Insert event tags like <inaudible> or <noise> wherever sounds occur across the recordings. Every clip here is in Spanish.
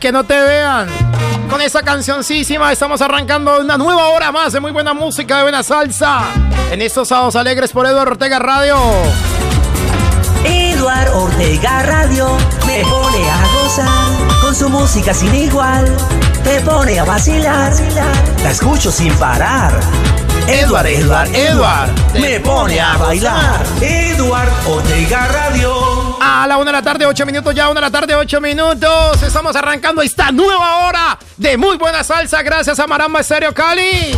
Que no te vean. Con esa cancioncísima estamos arrancando una nueva hora más de muy buena música, de buena salsa. En estos sábados alegres por Eduardo Ortega Radio. Eduardo Ortega Radio me pone a gozar con su música sin igual. Te pone a vacilar, la escucho sin parar. Eduard, Eduard, Eduard, me pone a bailar. Eduard Ortega Radio. A la una de la tarde, ocho minutos ya, una de la tarde, ocho minutos. Estamos arrancando esta nueva hora de muy buena salsa gracias a Maramba Estéreo Cali.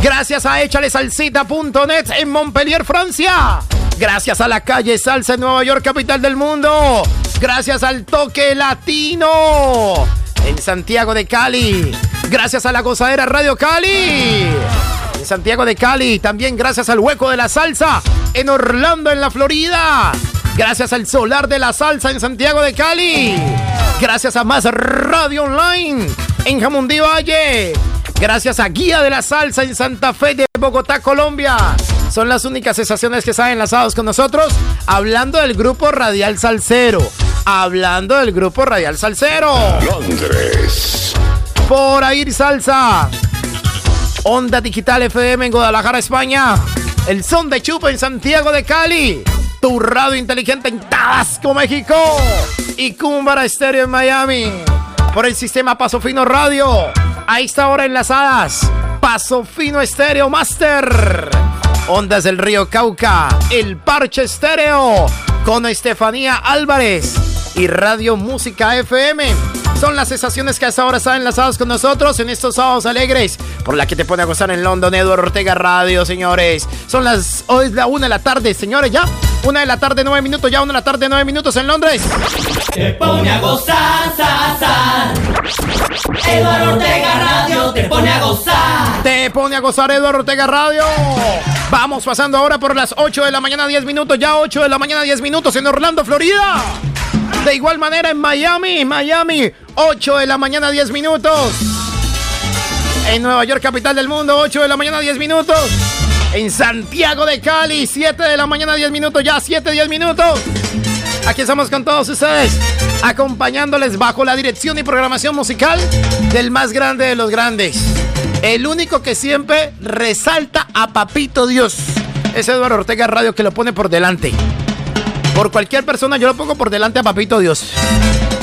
Gracias a échalesalsita.net en Montpellier, Francia. Gracias a la calle Salsa en Nueva York, capital del mundo. Gracias al toque latino en Santiago de Cali. Gracias a la gozadera Radio Cali. En Santiago de Cali. También gracias al hueco de la salsa en Orlando, en la Florida. Gracias al Solar de la Salsa en Santiago de Cali. Gracias a Más Radio Online en Jamundí Valle. Gracias a Guía de la Salsa en Santa Fe de Bogotá, Colombia. Son las únicas sensaciones que están enlazados con nosotros. Hablando del grupo Radial Salcero. Hablando del grupo Radial Salcero. Londres. Por ahí Salsa. Onda Digital FM en Guadalajara, España. El son de Chupa en Santiago de Cali tu radio inteligente en Tabasco, México. Y Cumbara Estéreo en Miami. Por el sistema Paso Fino Radio. A esta hora enlazadas. Paso Fino Estéreo Master. Ondas del Río Cauca, El Parche Estéreo, con Estefanía Álvarez y Radio Música FM. Son las estaciones que hasta ahora están enlazadas con nosotros en estos sábados alegres, por la que te pone a gozar en London, Eduardo Ortega Radio, señores. Son las, hoy es la una de la tarde, señores, ya. Una de la tarde, nueve minutos, ya una de la tarde, nueve minutos en Londres. Te pone a gozar, sa, Eduardo Ortega Radio te pone a gozar. Te pone a gozar Eduardo Ortega Radio. Vamos pasando ahora por las 8 de la mañana, 10 minutos, ya 8 de la mañana, 10 minutos en Orlando, Florida. De igual manera en Miami, Miami, 8 de la mañana, 10 minutos. En Nueva York, capital del mundo, 8 de la mañana, 10 minutos. En Santiago de Cali, 7 de la mañana, 10 minutos, ya 7, 10 minutos. Aquí estamos con todos ustedes, acompañándoles bajo la dirección y programación musical del más grande de los grandes. El único que siempre resalta a Papito Dios. Es Eduardo Ortega Radio que lo pone por delante. Por cualquier persona yo lo pongo por delante a Papito Dios.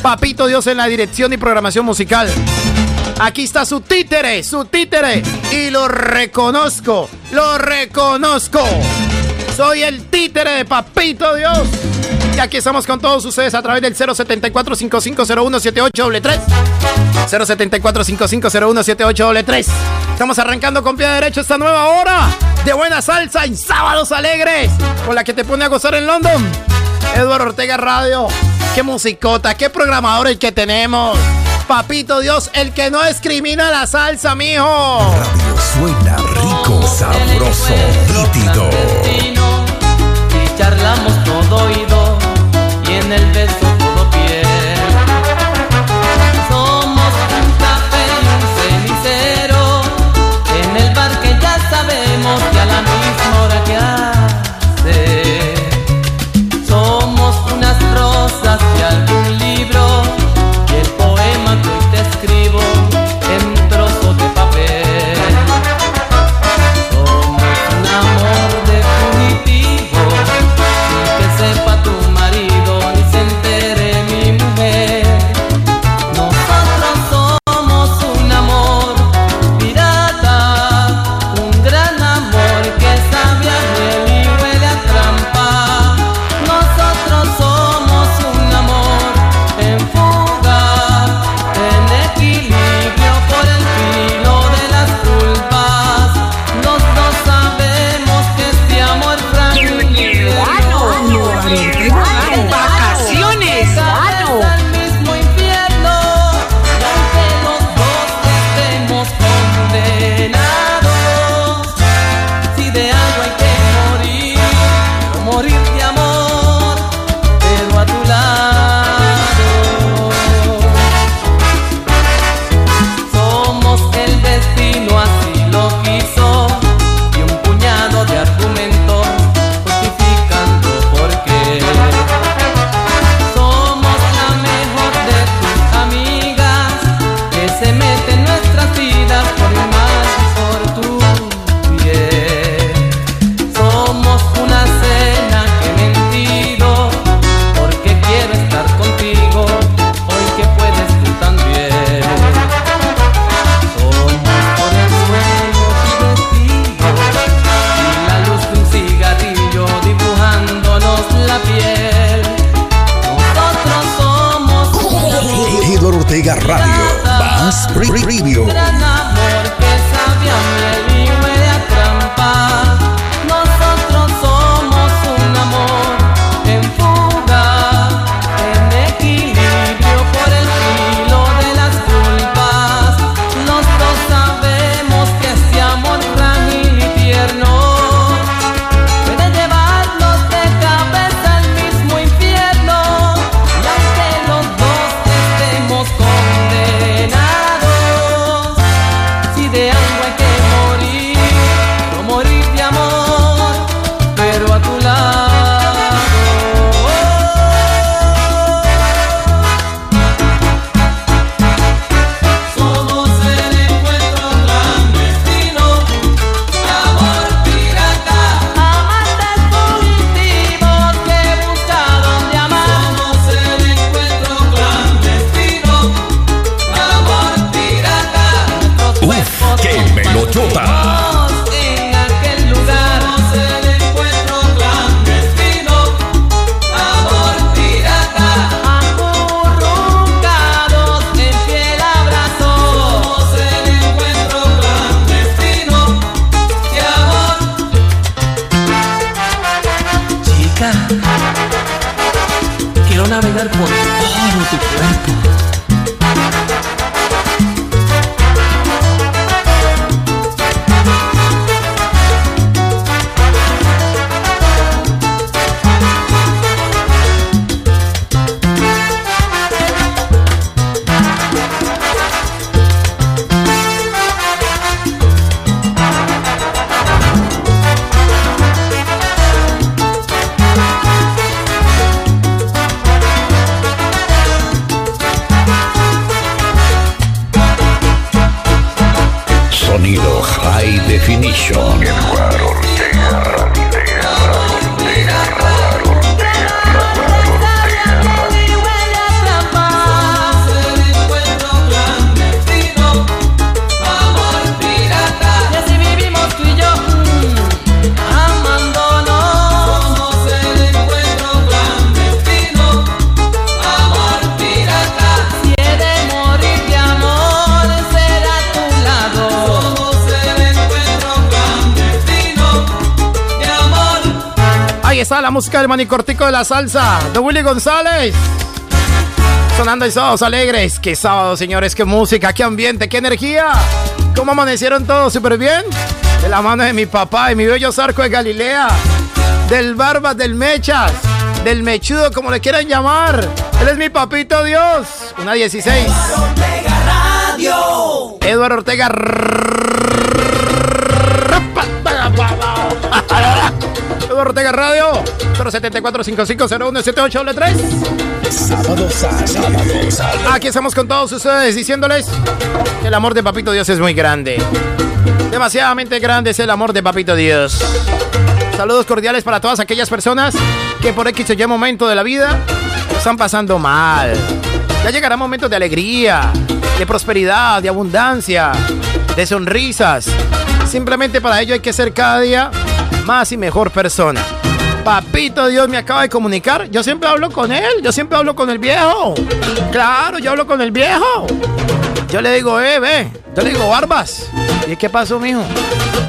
Papito Dios en la dirección y programación musical. Aquí está su títere, su títere. Y lo reconozco, lo reconozco. Soy el títere de Papito Dios. Y aquí estamos con todos ustedes a través del 074 5501 78 074 5501 78 Estamos arrancando con pie derecho esta nueva hora de buena salsa en sábados alegres, con la que te pone a gozar en London. Eduardo Ortega Radio. Qué musicota, qué programador el que tenemos. Papito Dios, el que no discrimina la salsa, mijo. Radio suena rico, sabroso, nítido. Y charlamos todo oído y en el beso del manicortico de la salsa, de Willy González. Sonando y todos alegres. Qué sábado, señores, qué música, qué ambiente, qué energía. ¿Cómo amanecieron todos? ¿Súper bien? De la mano de mi papá y mi bello zarco de Galilea. Del Barbas, del Mechas, del Mechudo, como le quieran llamar. Él es mi papito Dios. Una 16. Eduardo Ortega. Eduardo Ortega Radio 074 5501 78 Sábados a sábados. Aquí estamos con todos ustedes diciéndoles que el amor de Papito Dios es muy grande. Demasiadamente grande es el amor de Papito Dios. Saludos cordiales para todas aquellas personas que por X o Y momento de la vida están pasando mal. Ya llegarán momentos de alegría, de prosperidad, de abundancia, de sonrisas. Simplemente para ello hay que ser cada día más y mejor persona. Papito Dios me acaba de comunicar. Yo siempre hablo con él. Yo siempre hablo con el viejo. Claro, yo hablo con el viejo. Yo le digo, eh, ve. Yo le digo, Barbas. ¿Y qué pasó, mijo?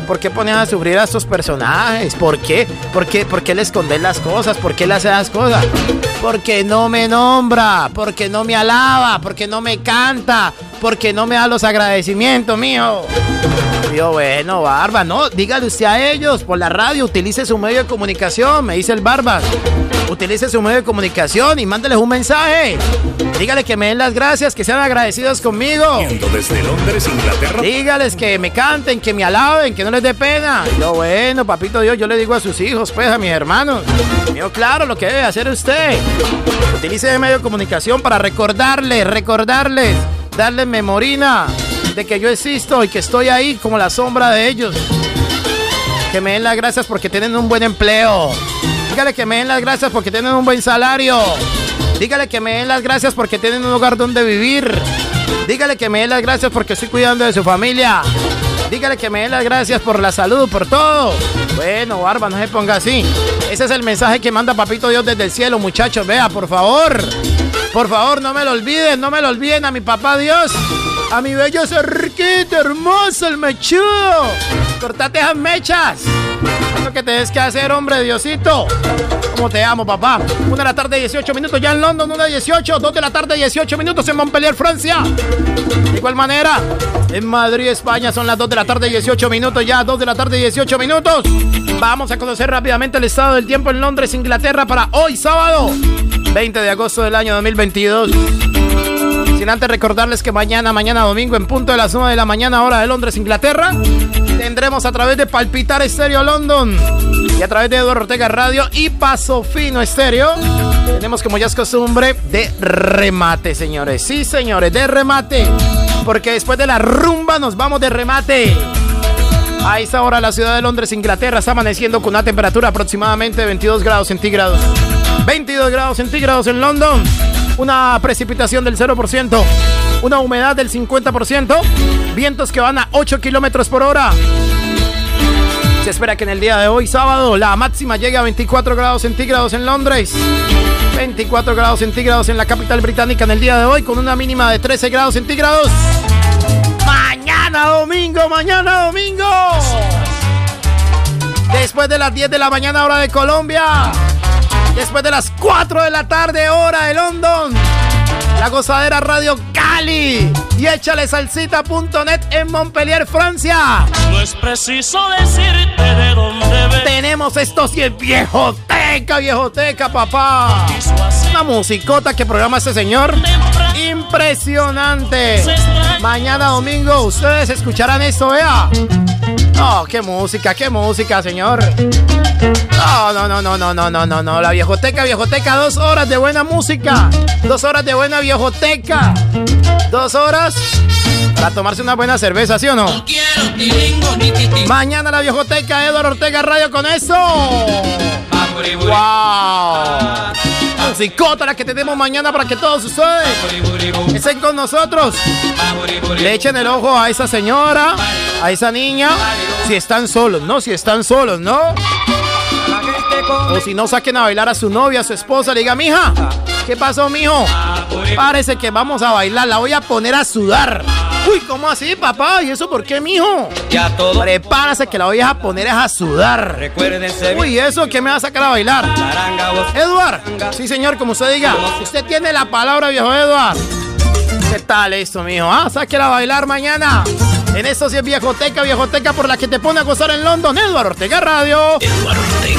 ¿Por qué pones a sufrir a estos personajes? ¿Por qué? ¿Por qué? ¿Por qué le escondes las cosas? ¿Por qué le haces las cosas? Porque no me nombra, porque no me alaba, porque no me canta, porque no me da los agradecimientos, mijo. Yo, bueno, Barba, no, dígale usted a ellos por la radio, utilice su medio de comunicación, me dice el Barba. Utilice su medio de comunicación y mándeles un mensaje. Dígale que me den las gracias, que sean agradecidos conmigo. Desde Londres, Inglaterra. Dígales que me canten, que me alaben, que no les dé pena. Yo, bueno, papito Dios, yo le digo a sus hijos, pues, a mis hermanos. Yo, claro, lo que debe hacer usted. Utilice el medio de comunicación para recordarles, recordarles, darles memorina de que yo existo y que estoy ahí como la sombra de ellos. Que me den las gracias porque tienen un buen empleo. Dígale que me den las gracias porque tienen un buen salario. Dígale que me den las gracias porque tienen un lugar donde vivir. Dígale que me den las gracias porque estoy cuidando de su familia. Dígale que me den las gracias por la salud, por todo. Bueno, Barba, no se ponga así. Ese es el mensaje que manda Papito Dios desde el cielo, muchachos. Vea, por favor. Por favor, no me lo olviden, no me lo olviden a mi papá Dios. A mi bello cerquito, hermoso, el mechudo. Cortate esas mechas. Que tenés que hacer, hombre, Diosito. ¿Cómo te amo, papá? Una de la tarde, 18 minutos ya en London, una de 18. Dos de la tarde, 18 minutos en Montpellier, Francia. De igual manera, en Madrid, España, son las 2 de la tarde, 18 minutos ya. 2 de la tarde, 18 minutos. Vamos a conocer rápidamente el estado del tiempo en Londres, Inglaterra, para hoy, sábado, 20 de agosto del año 2022. Sin antes recordarles que mañana, mañana domingo, en punto de las 9 de la mañana, hora de Londres, Inglaterra, tendremos a través de Palpitar Estéreo London y a través de Eduardo Ortega Radio y Paso Fino Estéreo, tenemos como ya es costumbre de remate, señores. Sí, señores, de remate. Porque después de la rumba nos vamos de remate. A esta hora la ciudad de Londres, Inglaterra, está amaneciendo con una temperatura aproximadamente de 22 grados centígrados. 22 grados centígrados en London. Una precipitación del 0%. Una humedad del 50%. Vientos que van a 8 kilómetros por hora. Se espera que en el día de hoy, sábado, la máxima llegue a 24 grados centígrados en Londres. 24 grados centígrados en la capital británica en el día de hoy, con una mínima de 13 grados centígrados. Mañana domingo, mañana domingo. Después de las 10 de la mañana, hora de Colombia. Después de las 4 de la tarde, hora de London. La gozadera Radio Cali. Y échale salsita.net en Montpellier, Francia. No es preciso decirte de dónde Tenemos estos y el viejoteca, viejoteca, papá. Una musicota que programa este señor. Impresionante. Mañana domingo ustedes escucharán esto, vea. No, qué música, qué música, señor. No, no, no, no, no, no, no, no, no. La viejoteca, viejoteca, dos horas de buena música. Dos horas de buena viejoteca. Dos horas para tomarse una buena cerveza, ¿sí o no? Mañana la viejoteca, Eduardo Ortega Radio con eso. ¡Wow! Musicota la que tenemos mañana para que todos ustedes estén con nosotros. Le echen el ojo a esa señora, a esa niña, si están solos, ¿no? Si están solos, ¿no? O si no, saquen a bailar a su novia, a su esposa. Le diga, mija, ¿qué pasó, mijo? Parece que vamos a bailar, la voy a poner a sudar. Uy, ¿cómo así, papá? ¿Y eso por qué, mijo? Ya todo. Prepárase que la voy a poner a sudar. Recuérdense. Uy, ¿eso qué me va a sacar a bailar? Eduard. Sí, señor, como usted diga. Usted tiene la palabra, viejo Eduard. ¿Qué tal esto, mijo? Ah, sáquela a bailar mañana. En esto sí es viejoteca, viejoteca por la que te pone a gozar en London. Eduardo Ortega Radio. Eduardo Ortega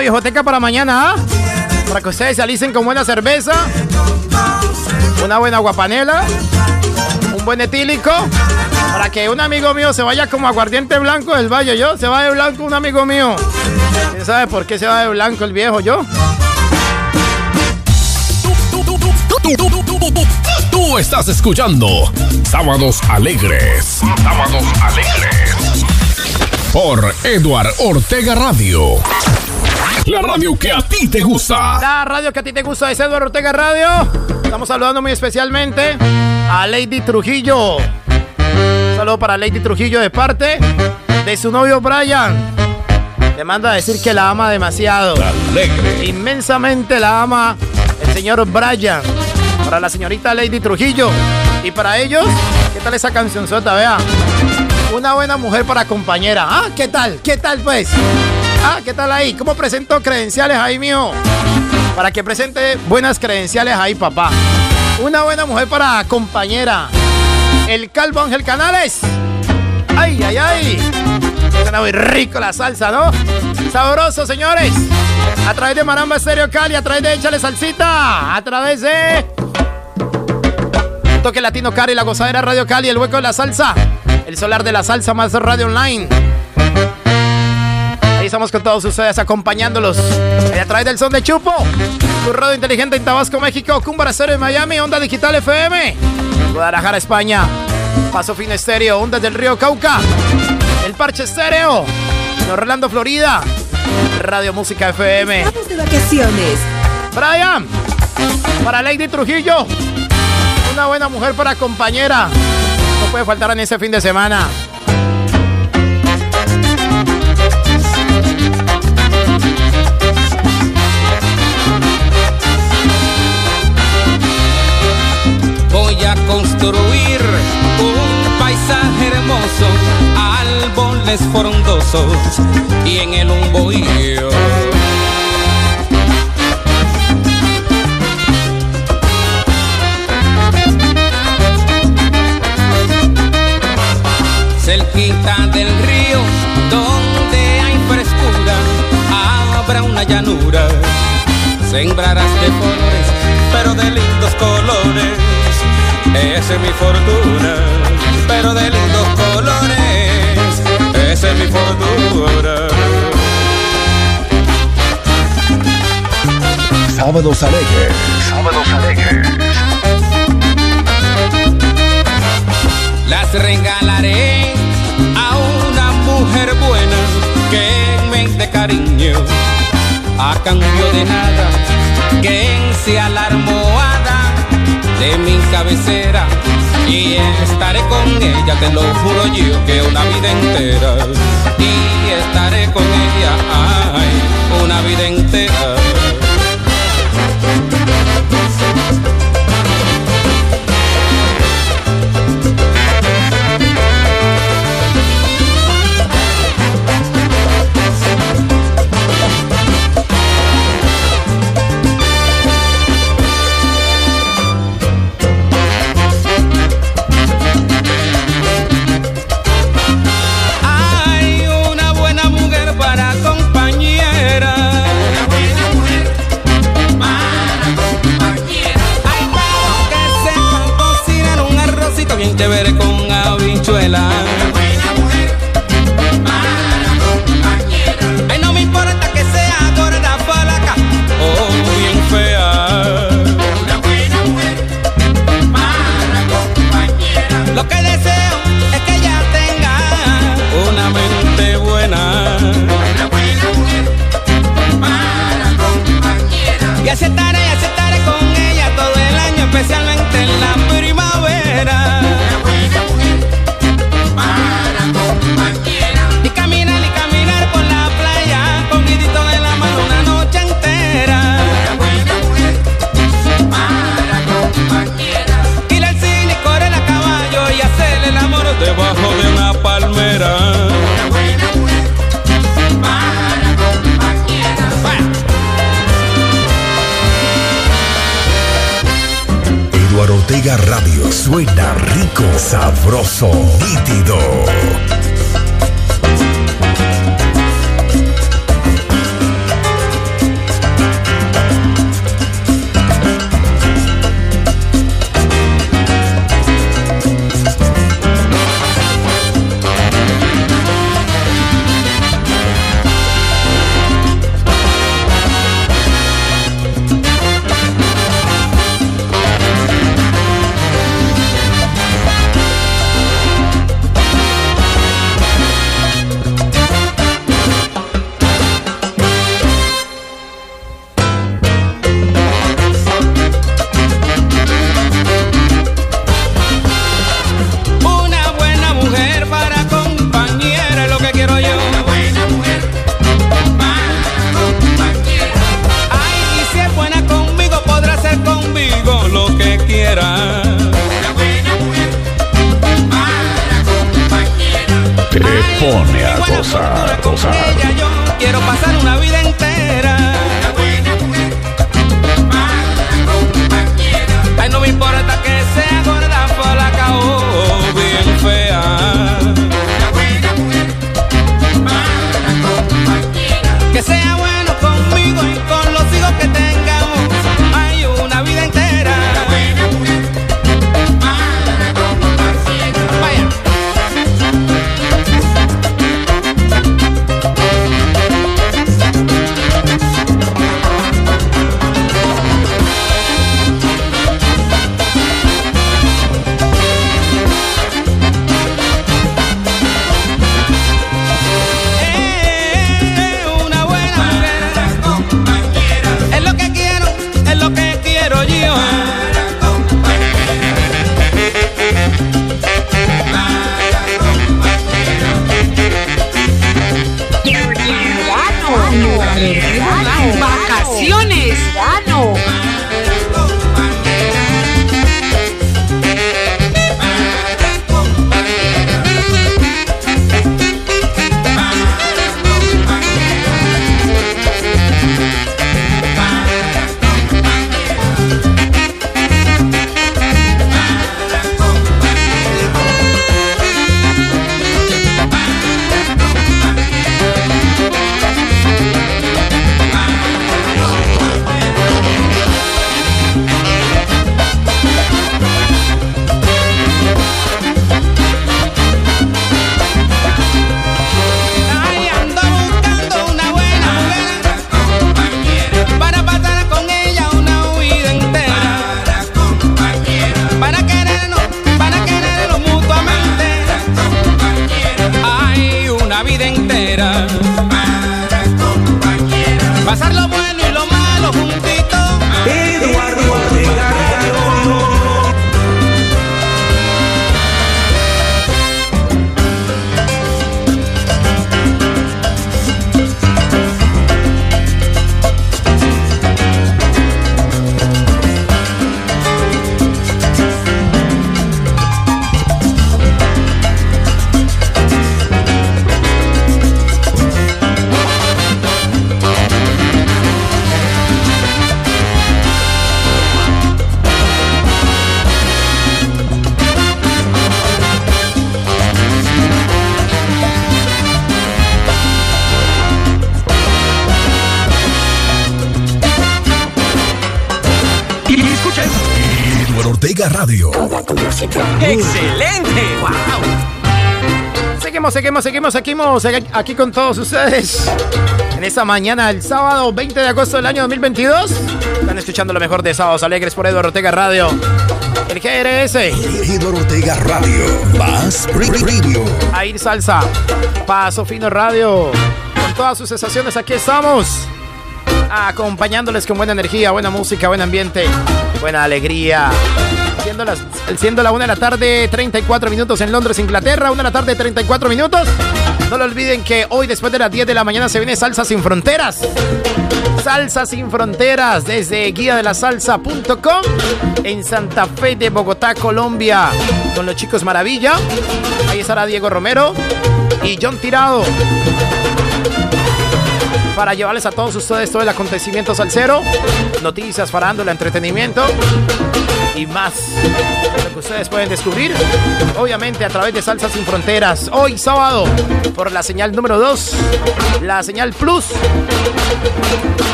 viejoteca para mañana, ¿ah? Para que ustedes se alicen con buena cerveza. una buena guapanela, un buen etílico, para que un amigo mío se vaya como aguardiente blanco del valle. Yo, se va de blanco un amigo mío. ¿Quién sabe por qué se va de blanco el viejo yo? Tú estás escuchando Sábados Alegres. Sábados Alegres. Por Eduard Ortega Radio. La radio que a ti te gusta. La radio que a ti te gusta es Eduardo Ortega Radio. Estamos saludando muy especialmente a Lady Trujillo. Saludo para Lady Trujillo de parte de su novio Brian. Le manda a decir que la ama demasiado. Alegre. Inmensamente la ama el señor Brian. Para la señorita Lady Trujillo. Y para ellos, ¿qué tal esa cancionzota? Vea. Una buena mujer para compañera. Ah, ¿qué tal? ¿Qué tal pues? Ah, ¿qué tal ahí? ¿Cómo presento credenciales ahí, mío? Para que presente buenas credenciales ahí, papá. Una buena mujer para compañera. El Calvo Ángel Canales. Ay, ay, ay. Suena muy rico la salsa, ¿no? Sabroso, señores. A través de Maramba Estéreo Cali, a través de Échale Salsita, a través de Toque Latino Cali, la gozadera Radio Cali, el hueco de la salsa, el solar de la salsa más radio online. Ahí estamos con todos ustedes acompañándolos. A través del son de Chupo, tu radio inteligente en Tabasco, México, Cumbra Cero en Miami, Onda Digital FM, Guadalajara, España, Paso Fin Estéreo, Ondas del Río Cauca, El Parche Estéreo, en Orlando, Florida, Radio Música FM. Vamos de vacaciones. Brian, para Lady Trujillo, una buena mujer para compañera. No puede faltar en ese fin de semana. Construir un paisaje hermoso, árboles frondosos y en él un bohío. Cerquita del río, donde hay frescura, habrá una llanura. Sembrarás de flores, pero de lindos colores. Esa es mi fortuna, pero de lindos colores. Esa es mi fortuna. Sábados Alegres. Sábados Alegres. Las regalaré a una mujer buena que me dé cariño a cambio de nada que sea la almohada de mi cabecera y estaré con ella, te lo juro yo que una vida entera y estaré con ella, ay, una vida entera. Suena rico, sabroso, nítido. Seguimos, seguimos, seguimos, aquí con todos ustedes. En esta mañana, el sábado 20 de agosto del año 2022. Están escuchando lo mejor de Sábados Alegres por Eduardo Ortega Radio. El GRS. Eduardo Ortega Radio. Más Radio. Air Salsa. Paso Fino Radio. Con todas sus estaciones, aquí estamos. Acompañándoles con buena energía, buena música, buen ambiente, buena alegría. Siendo, la 1 de la tarde, 34 minutos en Londres, Inglaterra. 1 de la tarde, 34 minutos. No lo olviden que hoy, después de las 10 de la mañana, se viene Salsa Sin Fronteras. Salsa Sin Fronteras desde guía de la salsa.com en Santa Fe de Bogotá, Colombia. Con los chicos Maravilla. Ahí estará Diego Romero y John Tirado para llevarles a todos ustedes todo el acontecimiento salsero, noticias, farándula, entretenimiento y más. Lo que ustedes pueden descubrir, obviamente a través de Salsa Sin Fronteras. Hoy sábado, por la señal número 2, la señal Plus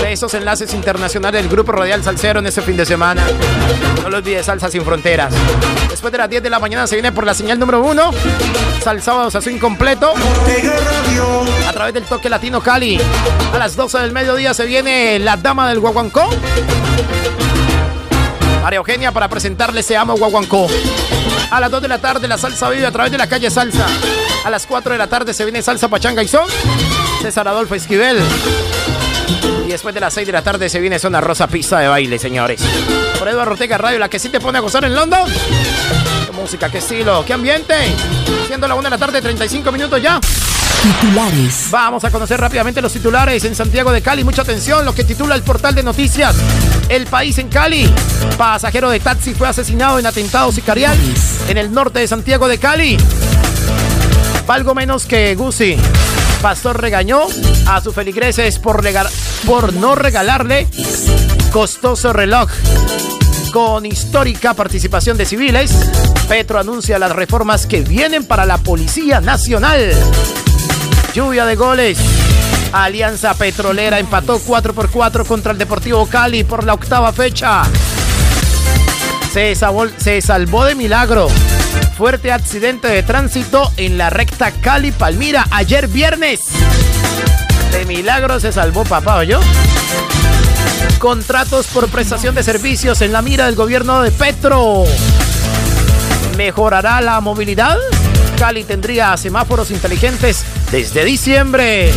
de esos enlaces internacionales del Grupo Radial Salsero en este fin de semana. No lo olvides, Salsa Sin Fronteras. Después de las 10 de la mañana se viene por la señal número 1, Sal Sábado Sazón Incompleto, a través del Toque Latino Cali. A las 12 del mediodía se viene la Dama del Guaguancó. María Eugenia para presentarle Se Amo Guaguancó. A las 2 de la tarde la salsa vive a través de la calle Salsa. A las 4 de la tarde se viene Salsa Pachanga y Son. César Adolfo Esquivel. Y después de las 6 de la tarde se viene Zona Rosa Pista de Baile, señores. Por Eduardo Ortega Radio, la que sí te pone a gozar en London. Música, qué estilo, qué ambiente. Siendo la 1 de la tarde, 35 minutos ya. Titulares. Vamos a conocer rápidamente los titulares en Santiago de Cali. Mucha atención, lo que titula el portal de noticias. El país en Cali. Pasajero de taxi fue asesinado en atentado sicarial en el norte de Santiago de Cali. Algo menos que Gucci. Pastor regañó a sus feligreses por, por no regalarle costoso reloj. Con histórica participación de civiles, Petro anuncia las reformas que vienen para la Policía Nacional. Lluvia de goles. Alianza Petrolera empató 4 por 4 contra el Deportivo Cali por la octava fecha. Se, salvó de milagro. Fuerte accidente de tránsito en la recta Cali-Palmira ayer viernes. De milagro se salvó papá, yo. Contratos por prestación de servicios en la mira del gobierno de Petro. ¿Mejorará la movilidad? Cali tendría semáforos inteligentes desde diciembre.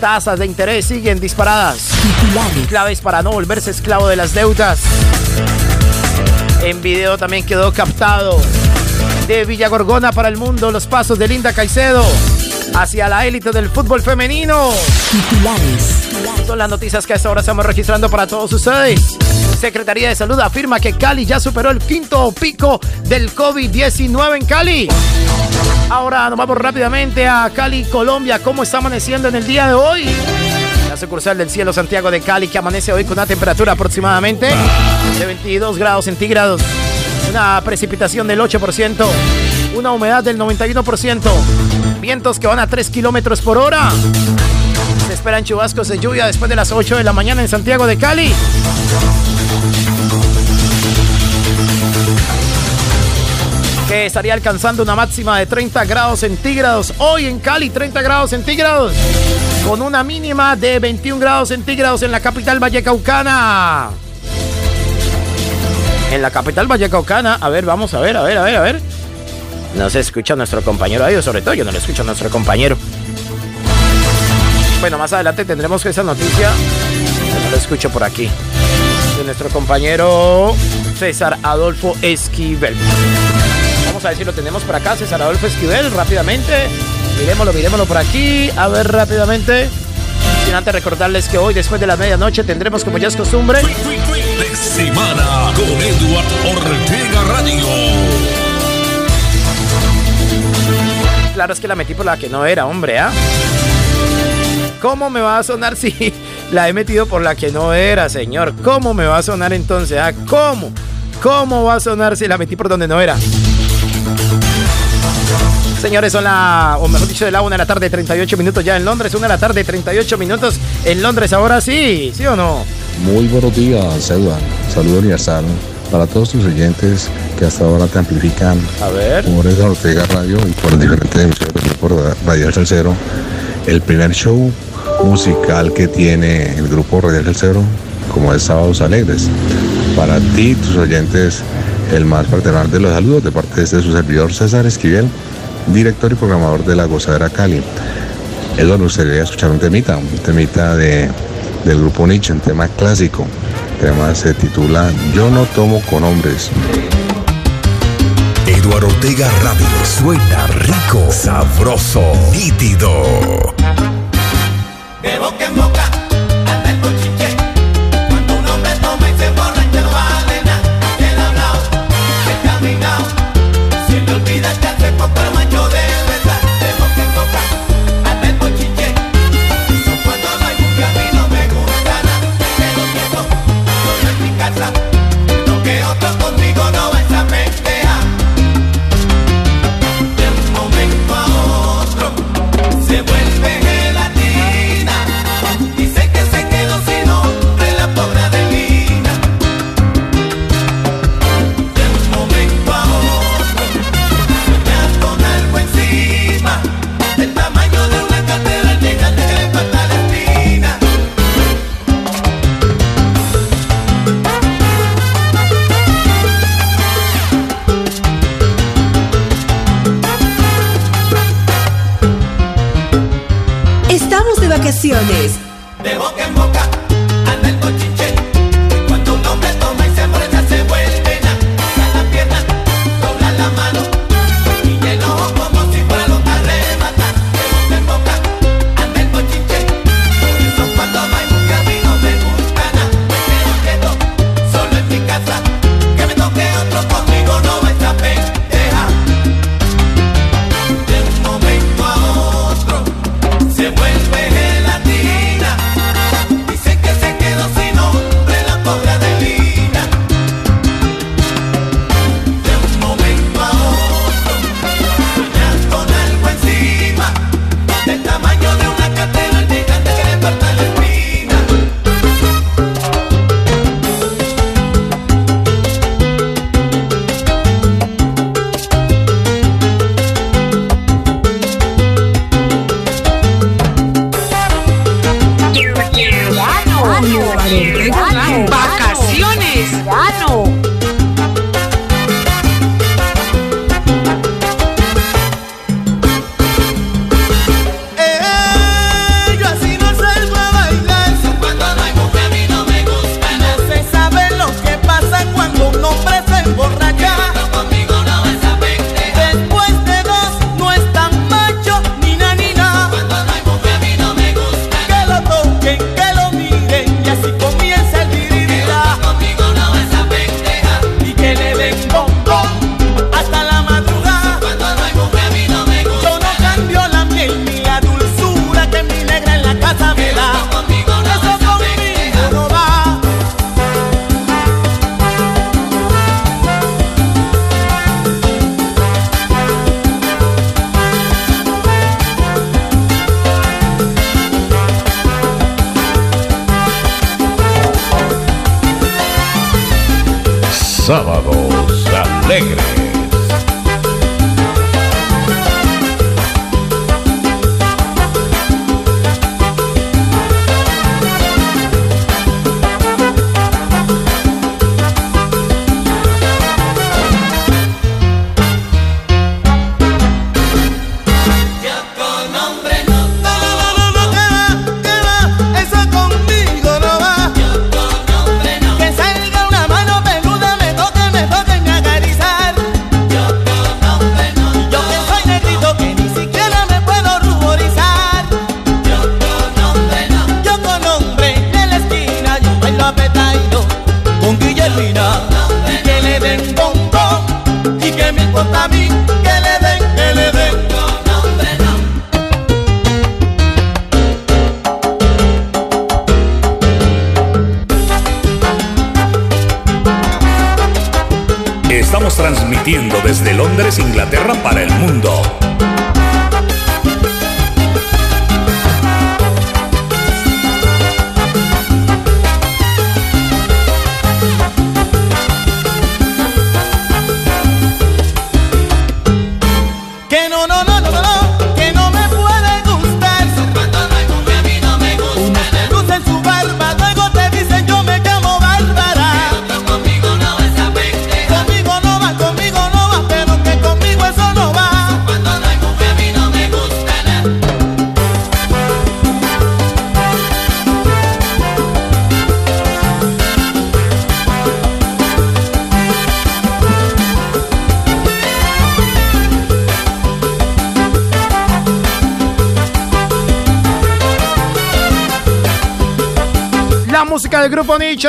Tasas de interés siguen disparadas. Claves para no volverse esclavo de las deudas. En video también quedó captado. De Villa Gorgona para el mundo, los pasos de Linda Caicedo hacia la élite del fútbol femenino. Titulares. Son las noticias que a esta hora estamos registrando para todos ustedes. Secretaría de Salud afirma que Cali ya superó el quinto pico del COVID-19 en Cali. Ahora nos vamos rápidamente a Cali, Colombia. ¿Cómo está amaneciendo en el día de hoy? La sucursal del cielo Santiago de Cali que amanece hoy con una temperatura aproximadamente de 22 grados centígrados. Una precipitación del 8%. Una humedad del 91%. Vientos que van a 3 kilómetros por hora. Esperan chubascos de lluvia después de las 8 de la mañana en Santiago de Cali. que estaría alcanzando una máxima de 30 grados centígrados. Hoy en Cali, 30 grados centígrados. Con una mínima de 21 grados centígrados en la capital vallecaucana. En la capital vallecaucana, a ver, vamos a ver, a ver, a ver, a ver. No se escucha nuestro compañero ahí, sobre todo yo no lo escucho a nuestro compañero. Bueno, más adelante tendremos esa noticia. no lo escucho por aquí. De nuestro compañero César Adolfo Esquivel. Vamos a ver si lo tenemos por acá, César Adolfo Esquivel, rápidamente. Miremoslo, miremoslo por aquí. A ver rápidamente. Sin antes recordarles que hoy, después de la medianoche, tendremos, como ya es costumbre, de semana con Eduard Ortega Radio. Claro, es que la metí por la que no era, hombre, ¿ah? ¿Cómo me va a sonar <laughs> si la he metido por la que no era, señor? ¿Cómo me va a sonar entonces? ¿Ah? ¿Cómo? ¿Cómo va a sonar si la metí por donde no era? Señores, son la, o mejor dicho, de la una de la tarde, 38 minutos ya en Londres. Una de la tarde, 38 minutos en Londres. Ahora sí, ¿sí o no? Muy buenos días, Eduardo. Saludo universal para todos tus oyentes que hasta ahora te amplifican A ver. por esa Ortega Radio y por diferentes emisoras por Radio Salcero. El primer show musical que tiene el grupo Radio Salcero, como es Sábados Alegres. Para ti, tus oyentes, el más fraternal de los saludos de parte de este su servidor César Esquivel director y programador de La Gozadera Cali. Eduardo, nos gustaría escuchar un temita, un temita de, del grupo Nietzsche, un tema clásico. El tema se titula Yo no tomo con hombres. Ortega Radio suena rico, sabroso, nítido.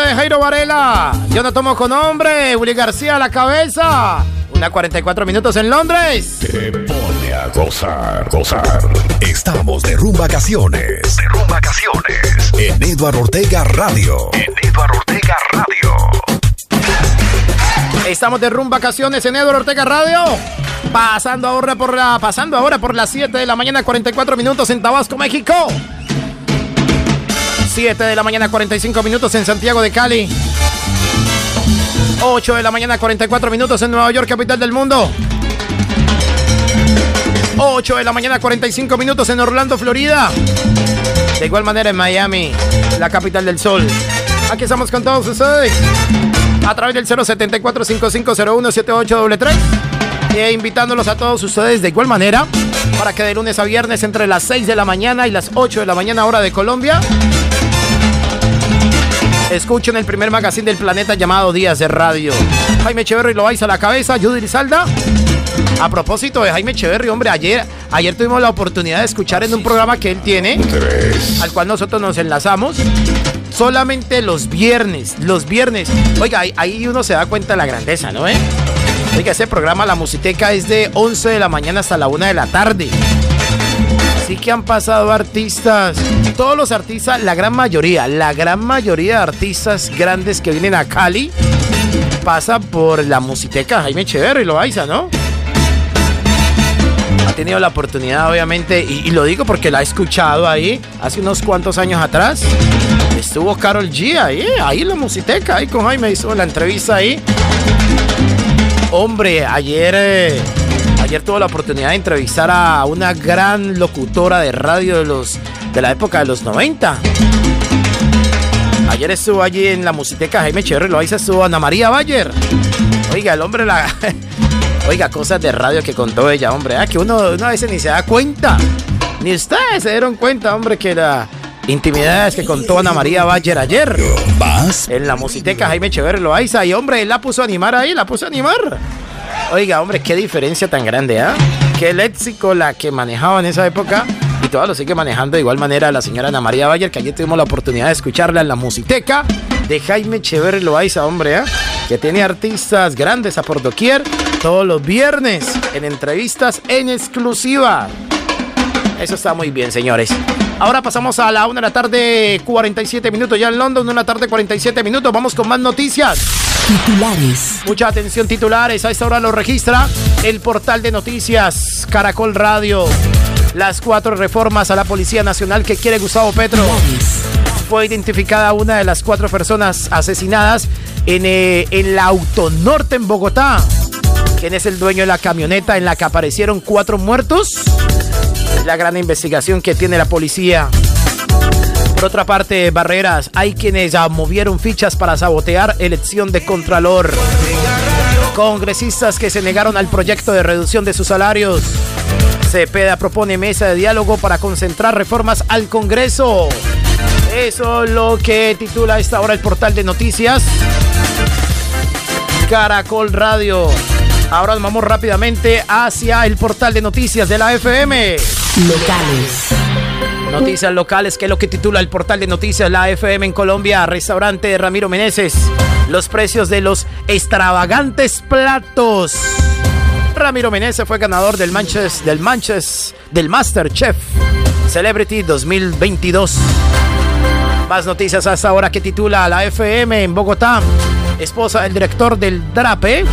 De Jairo Varela. Yo no tomo con hombre. Willy García a la cabeza. Una 44 minutos en Londres. Te pone a gozar, gozar. Estamos de rumbacaciones. De rumbacaciones. En Eduardo Ortega Radio. En Eduardo Ortega Radio. Estamos de rumba vacaciones en Eduardo Ortega Radio. Pasando ahora por la pasando ahora por las 7 de la mañana 44 minutos en Tabasco, México. 7 de la mañana 45 minutos en Santiago de Cali. 8 de la mañana 44 minutos en Nueva York, capital del mundo. 8 de la mañana 45 minutos en Orlando, Florida. De igual manera en Miami, la capital del sol. Aquí estamos con todos ustedes a través del 074 5501 7833 e invitándolos a todos ustedes de igual manera para que de lunes a viernes entre las 6 de la mañana y las 8 de la mañana hora de Colombia escuchen el primer magazine del planeta llamado Días de Radio. Jaime Echeverry lo vais a la cabeza, Judy Salda. A propósito de Jaime Echeverry, hombre, ayer, ayer tuvimos la oportunidad de escuchar en un programa que él tiene, al cual nosotros nos enlazamos, solamente los viernes, los viernes. Oiga, ahí, ahí uno se da cuenta de la grandeza, ¿no? Eh? Oiga, ese programa, La Musiteca, es de 11 de la mañana hasta la 1 de la tarde. Así que han pasado artistas, todos los artistas, la gran mayoría, la gran mayoría de artistas grandes que vienen a Cali pasa por la Musiteca Jaime Echeverry, lo ¿no? Ha tenido la oportunidad, obviamente, y, y lo digo porque la he escuchado ahí hace unos cuantos años atrás. Estuvo Carol G ahí, ahí en la Musiteca, ahí con Jaime hizo la entrevista ahí. Hombre, ayer, eh, ayer tuve la oportunidad de entrevistar a una gran locutora de radio de los de la época de los 90. Ayer estuvo allí en la musiteca Jaime Echeverry, lo hizo estuvo Ana María Bayer. Oiga, el hombre la <laughs> Oiga, cosas de radio que contó ella, hombre, ah, que uno, uno a veces ni se da cuenta. Ni ustedes se dieron cuenta, hombre, que la intimidades que contó Ana María Bayer ayer. En la musiteca Jaime Echeverry Loaiza. Y hombre, él la puso a animar ahí, la puso a animar. Oiga, hombre, qué diferencia tan grande, ¿ah? Qué léxico la que manejaba en esa época. Y todo lo sigue manejando de igual manera la señora Ana María Bayer, que ayer tuvimos la oportunidad de escucharla en la musiteca de Jaime Echeverry Loaiza, hombre, ¿ah? Que tiene artistas grandes a por doquier todos los viernes en entrevistas en exclusiva. Eso está muy bien, señores. Ahora pasamos a la 1 de la tarde, 47 minutos ya en London, 1 de la tarde, 47 minutos. Vamos con más noticias. Titulares. Mucha atención, titulares. A esta hora lo registra el portal de noticias Caracol Radio. Las cuatro reformas a la Policía Nacional que quiere Gustavo Petro. Fue identificada una de las cuatro personas asesinadas en, eh, en la Autonorte en Bogotá. ¿Quién es el dueño de la camioneta en la que aparecieron cuatro muertos? La gran investigación que tiene la policía. Por otra parte, Barreras, hay quienes ya movieron fichas para sabotear elección de Contralor. Congresistas que se negaron al proyecto de reducción de sus salarios. Cepeda propone mesa de diálogo para concentrar reformas al Congreso. Eso es lo que titula esta hora el portal de noticias. Caracol Radio. Ahora vamos rápidamente hacia el portal de noticias de la FM. Locales. Noticias locales, que es lo que titula el portal de noticias La FM en Colombia. Restaurante Ramiro Meneses. Los precios de los extravagantes platos. Ramiro Meneses fue ganador del Manches, del Manches, del Master Chef Celebrity 2022. Más noticias hasta ahora que titula La FM en Bogotá. Esposa del director del DRAPE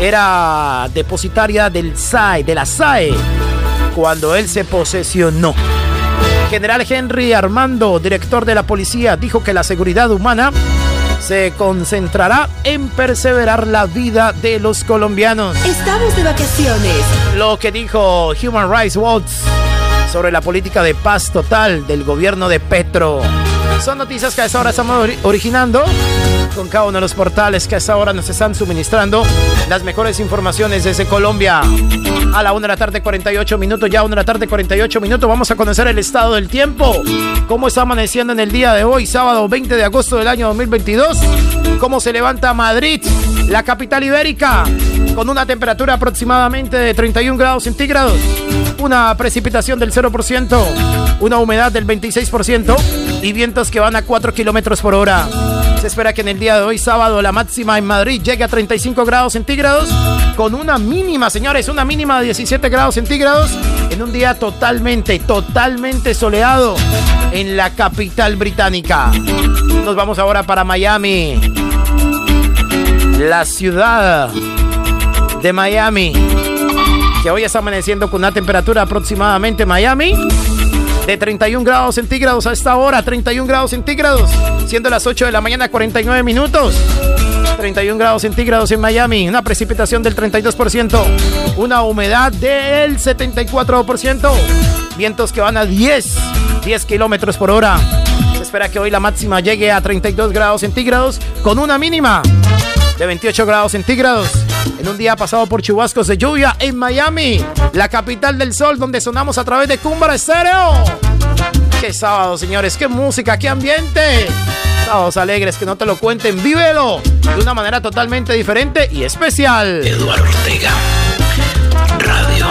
era depositaria del SAE, de la SAE, cuando él se posesionó. General Henry Armando, director de la policía, dijo que la seguridad humana se concentrará en perseverar la vida de los colombianos. Estamos de vacaciones. Lo que dijo Human Rights Watch sobre la política de paz total del gobierno de Petro. Son noticias que a esta hora estamos ori- originando con cada uno de los portales que a esta hora nos están suministrando las mejores informaciones desde Colombia. A la 1 de la tarde 48 minutos, ya 1 de la tarde 48 minutos, vamos a conocer el estado del tiempo. ¿Cómo está amaneciendo en el día de hoy, sábado 20 de agosto del año 2022? ¿Cómo se levanta Madrid, la capital ibérica, con una temperatura aproximadamente de 31 grados centígrados? Una precipitación del 0%, una humedad del 26% y vientos que van a 4 kilómetros por hora. Se espera que en el día de hoy, sábado, la máxima en Madrid llegue a 35 grados centígrados, con una mínima, señores, una mínima de 17 grados centígrados, en un día totalmente, totalmente soleado en la capital británica. Nos vamos ahora para Miami, la ciudad de Miami, que hoy está amaneciendo con una temperatura aproximadamente en Miami de 31 grados centígrados a esta hora, 31 grados centígrados, siendo las 8 de la mañana 49 minutos. 31 grados centígrados en Miami, una precipitación del 32%, una humedad del 74%, vientos que van a 10, 10 kilómetros por hora. Se espera que hoy la máxima llegue a 32 grados centígrados con una mínima de 28 grados centígrados. En un día pasado por chubascos de lluvia en Miami, la capital del sol, donde sonamos a través de Cúmbara Estéreo. ¡Qué sábado, señores! ¡Qué música! ¡Qué ambiente! Sábados alegres, que no te lo cuenten, vívelo de una manera totalmente diferente y especial. Eduardo Ortega, Radio.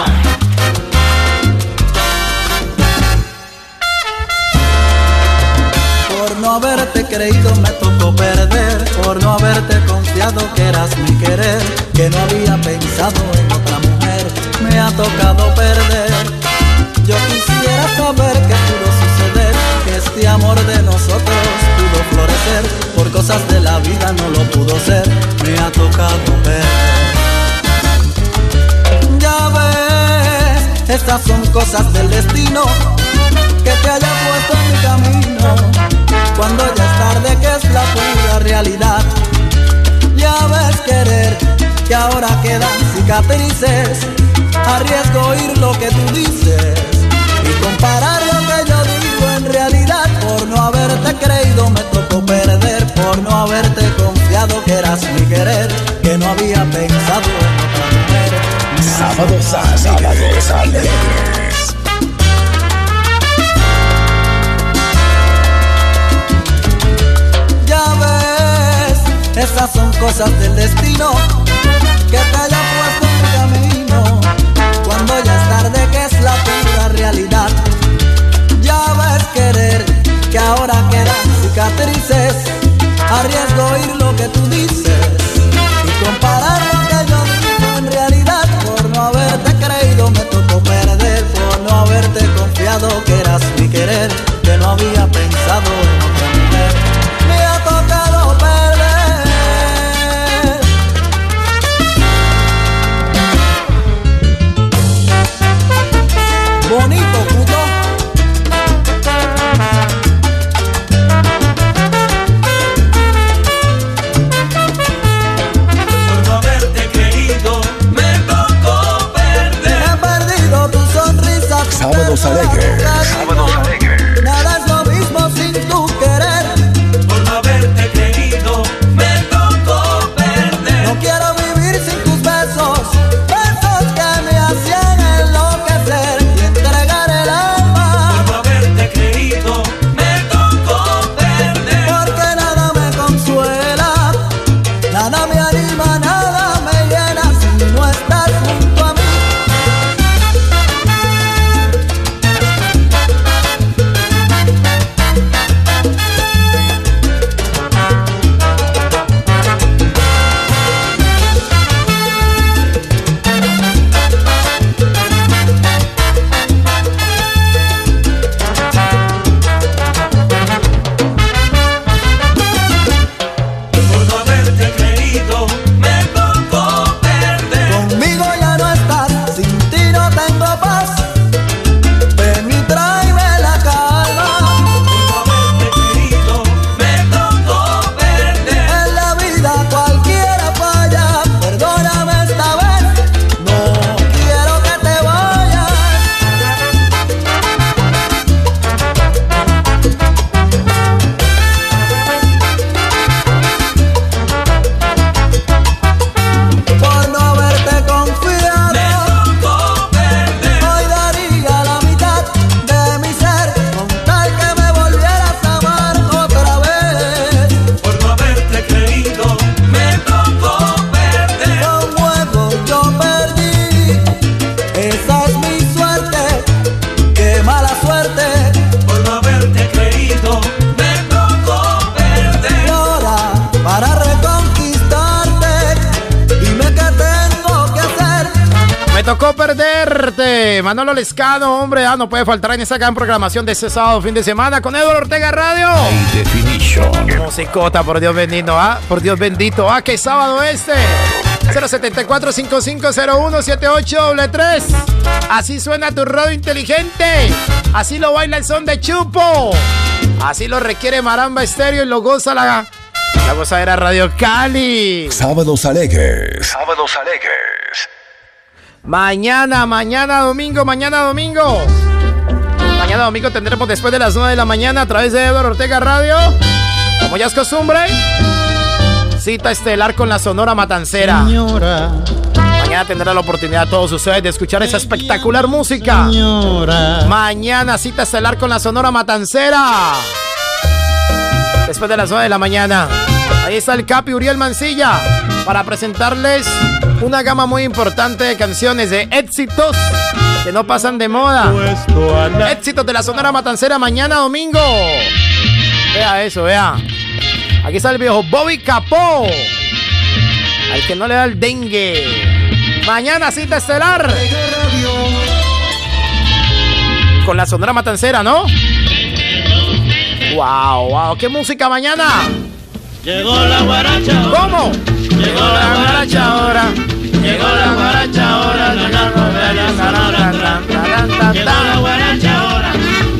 Por no haberte creído me tocó perder, por no haberte confiado que eras mi querer, que no había pensado en otra mujer, me ha tocado perder. Yo quisiera saber qué pudo suceder, que este amor de nosotros pudo florecer, por cosas de la vida no lo pudo ser, me ha tocado perder. Ya ves, estas son cosas del destino, que te haya puesto en mi camino cuando ya es tarde que es la pura realidad. Ahora quedan cicatrices, arriesgo oír lo que tú dices y comparar lo que yo digo en realidad. Por no haberte creído me tocó perder, por no haberte confiado que eras mi querer, que no había pensado en otra mujer. Sábados alegres. Sábados alegres. Ya ves, esas son cosas del destino que te haya puesto en mi camino. Cuando ya es tarde, que es la pura realidad. Ya ves querer que ahora quedan cicatrices. Arriesgo oír lo que tú dices y comparar lo que yo digo en realidad. Por no haberte creído, me tocó perder. Por no haberte confiado que eras mi querer, que no había pensado Sábados tocó perderte. Manolo Lescano, hombre, ah, no puede faltar en esa gran programación de este sábado, fin de semana, con Eduardo Ortega Radio. Definition. Musicota, por Dios bendito, ah, por Dios bendito, ah, qué sábado este. 074-5501-7833. Así suena tu radio inteligente. Así lo baila el son de Chupo. Así lo requiere Maramba Estéreo y lo goza la, la gozadera Radio Cali. Sábados alegres. Sábados alegres. Mañana, mañana domingo, mañana domingo. Mañana domingo tendremos después de las 9 de la mañana a través de Eduardo Ortega Radio. Como ya es costumbre, cita estelar con la Sonora Matancera. Mañana tendrá la oportunidad todos ustedes de escuchar esa espectacular música. Mañana cita estelar con la Sonora Matancera. Después de las 9 de la mañana. Ahí está el Capi Uriel Mancilla para presentarles una gama muy importante de canciones de éxitos que no pasan de moda. Éxitos de la Sonora Matancera mañana domingo. Vea eso, vea. Aquí está el viejo Bobby Capó. Al que no le da el dengue. Mañana cita estelar. Con la Sonora Matancera, ¿no? Wow, wow, qué música mañana. Llegó la guaracha. ¿Cómo? Llegó la guaracha ahora. Llegó la guaracha ahora. No la. Llegó la guaracha ahora.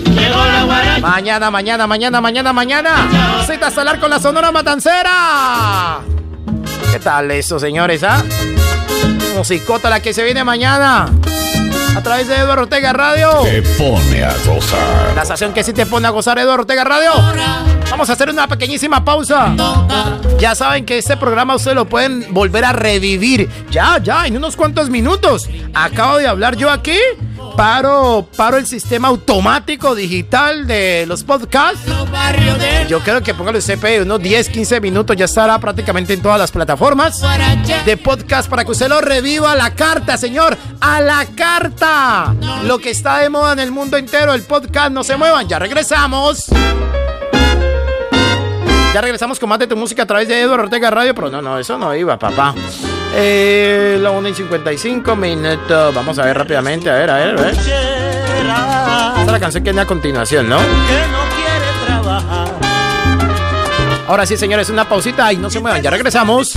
Llegó la guaracha. Mañana, mañana, mañana, mañana, mañana. Cita estelar con la Sonora Matancera. ¿Qué tal eso, señores? ¿Ah? Musicota la que se viene mañana. A través de Eduardo Ortega Radio. Te pone a gozar. La estación que sí te pone a gozar Eduardo Ortega Radio. Vamos a hacer una pequeñísima pausa. Ya saben que este programa ustedes lo pueden volver a revivir. Ya, ya, en unos cuantos minutos. Acabo de hablar yo aquí. Paro, paro el sistema automático digital de los podcasts. Yo creo que póngale CP unos 10, 15 minutos. Ya estará prácticamente en todas las plataformas de podcast para que usted lo reviva a la carta, señor. A la carta. Lo que está de moda en el mundo entero, el podcast. No se muevan. Ya regresamos. Ya regresamos con más de tu música a través de Eduardo Ortega Radio, pero no, no, eso no iba, papá. Eh, la 1 y 55 minutos. Vamos a ver rápidamente, a ver, a ver, a ver. Esta es la canción que viene a continuación, ¿no? Que no quiere trabajar. Ahora sí, señores, una pausita y no se muevan, ya regresamos.